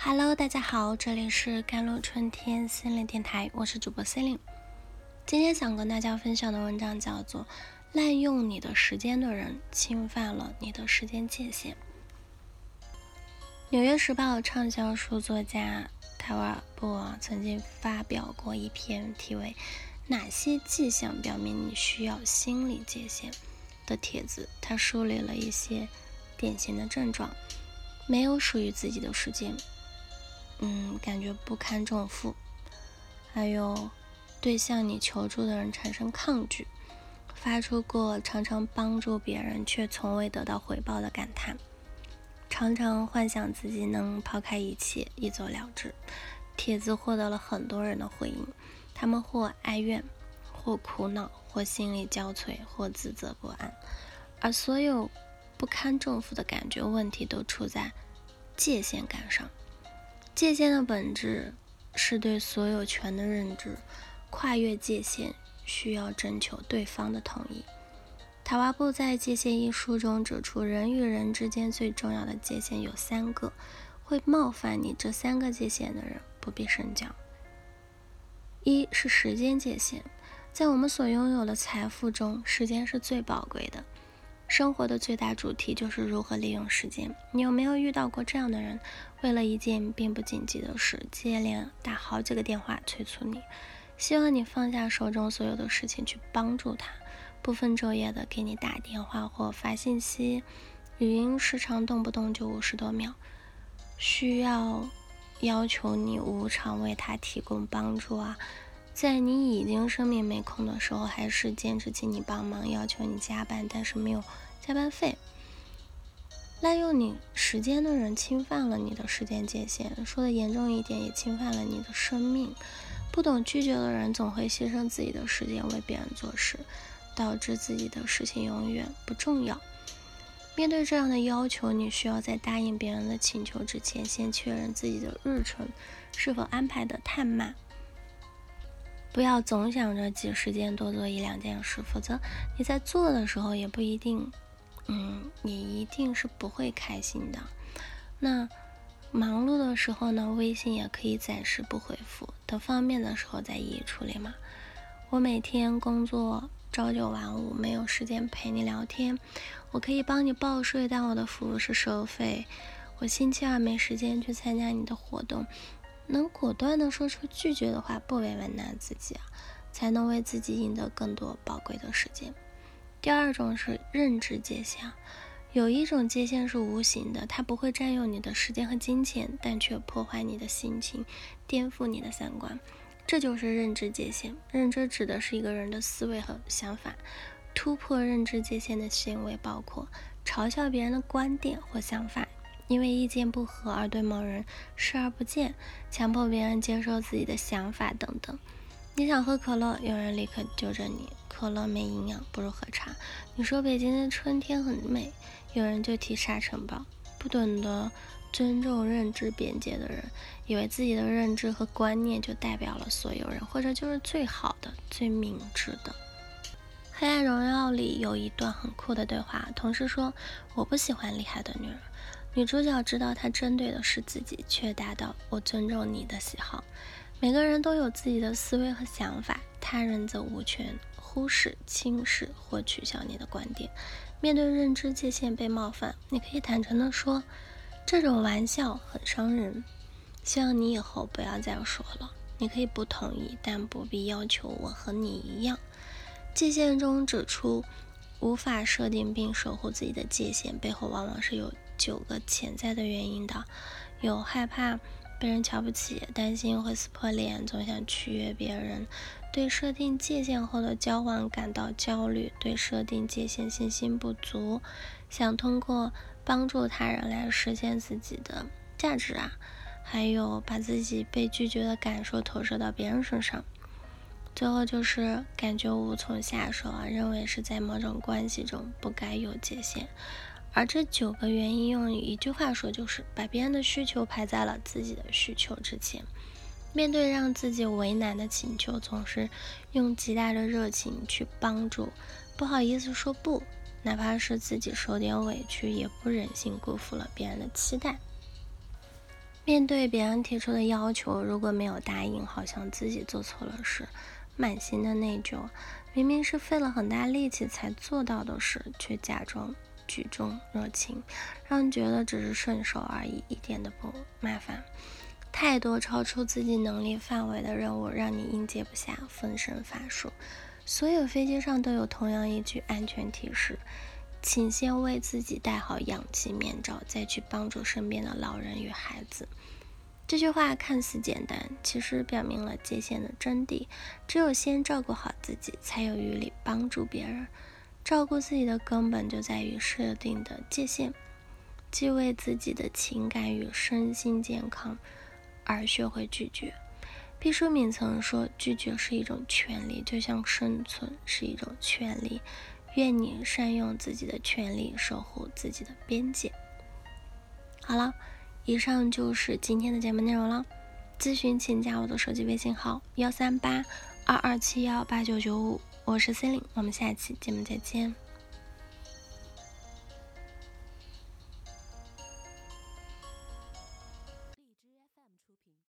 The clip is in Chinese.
Hello，大家好，这里是甘露春天心灵电台，我是主播 c e l i n e 今天想跟大家分享的文章叫做《滥用你的时间的人侵犯了你的时间界限》。纽约时报畅销书作家泰瓦布曾经发表过一篇题为《哪些迹象表明你需要心理界限》的帖子，他梳理了一些典型的症状：没有属于自己的时间。嗯，感觉不堪重负，还有对向你求助的人产生抗拒，发出过常常帮助别人却从未得到回报的感叹，常常幻想自己能抛开一切一走了之。帖子获得了很多人的回应，他们或哀怨，或苦恼，或心力交瘁，或自责不安，而所有不堪重负的感觉问题都出在界限感上。界限的本质是对所有权的认知，跨越界限需要征求对方的同意。塔瓦布在《界限》一书中指出，人与人之间最重要的界限有三个，会冒犯你这三个界限的人不必深讲。一是时间界限，在我们所拥有的财富中，时间是最宝贵的。生活的最大主题就是如何利用时间。你有没有遇到过这样的人？为了一件并不紧急的事，接连打好几个电话催促你，希望你放下手中所有的事情去帮助他，不分昼夜的给你打电话或发信息，语音时长动不动就五十多秒，需要要求你无偿为他提供帮助啊。在你已经生命没空的时候，还是坚持请你帮忙，要求你加班，但是没有加班费。滥用你时间的人侵犯了你的时间界限，说的严重一点，也侵犯了你的生命。不懂拒绝的人总会牺牲自己的时间为别人做事，导致自己的事情永远不重要。面对这样的要求，你需要在答应别人的请求之前，先确认自己的日程是否安排的太满。不要总想着挤时间多做一两件事，否则你在做的时候也不一定，嗯，你一定是不会开心的。那忙碌的时候呢，微信也可以暂时不回复，等方便的时候再一一处理嘛。我每天工作朝九晚五，没有时间陪你聊天，我可以帮你报税，但我的服务是收费。我星期二没时间去参加你的活动。能果断的说出拒绝的话，不为难自己啊，才能为自己赢得更多宝贵的时间。第二种是认知界限，有一种界限是无形的，它不会占用你的时间和金钱，但却破坏你的心情，颠覆你的三观。这就是认知界限。认知指的是一个人的思维和想法。突破认知界限的行为包括嘲笑别人的观点或想法。因为意见不合而对某人视而不见，强迫别人接受自己的想法等等。你想喝可乐，有人立刻纠正你：可乐没营养，不如喝茶。你说北京的春天很美，有人就提沙尘暴。不懂得尊重认知边界的人，以为自己的认知和观念就代表了所有人，或者就是最好的、最明智的。《黑暗荣耀》里有一段很酷的对话，同事说：“我不喜欢厉害的女人。”女主角知道她针对的是自己，却答道：“我尊重你的喜好。每个人都有自己的思维和想法，他人则无权忽视、轻视或取消你的观点。面对认知界限被冒犯，你可以坦诚地说：这种玩笑很伤人，希望你以后不要再说了。你可以不同意，但不必要求我和你一样。界限中指出，无法设定并守护自己的界限背后，往往是有。”九个潜在的原因的，有害怕被人瞧不起，担心会撕破脸，总想取悦别人，对设定界限后的交往感到焦虑，对设定界限信心不足，想通过帮助他人来实现自己的价值啊，还有把自己被拒绝的感受投射到别人身上，最后就是感觉无从下手啊，认为是在某种关系中不该有界限。而这九个原因，用一句话说，就是把别人的需求排在了自己的需求之前。面对让自己为难的请求，总是用极大的热情去帮助，不好意思说不，哪怕是自己受点委屈，也不忍心辜负了别人的期待。面对别人提出的要求，如果没有答应，好像自己做错了事，满心的内疚。明明是费了很大力气才做到的事，却假装举重热情，让人觉得只是顺手而已，一点都不麻烦。太多超出自己能力范围的任务，让你应接不暇，分身乏术。所有飞机上都有同样一句安全提示：请先为自己戴好氧气面罩，再去帮助身边的老人与孩子。这句话看似简单，其实表明了界限的真谛。只有先照顾好自己，才有余力帮助别人。照顾自己的根本就在于设定的界限，即为自己的情感与身心健康而学会拒绝。毕淑敏曾说：“拒绝是一种权利，就像生存是一种权利。”愿你善用自己的权利，守护自己的边界。好了。以上就是今天的节目内容了。咨询请加我的手机微信号：幺三八二二七幺八九九五，我是 C e l i n e 我们下期节目再见。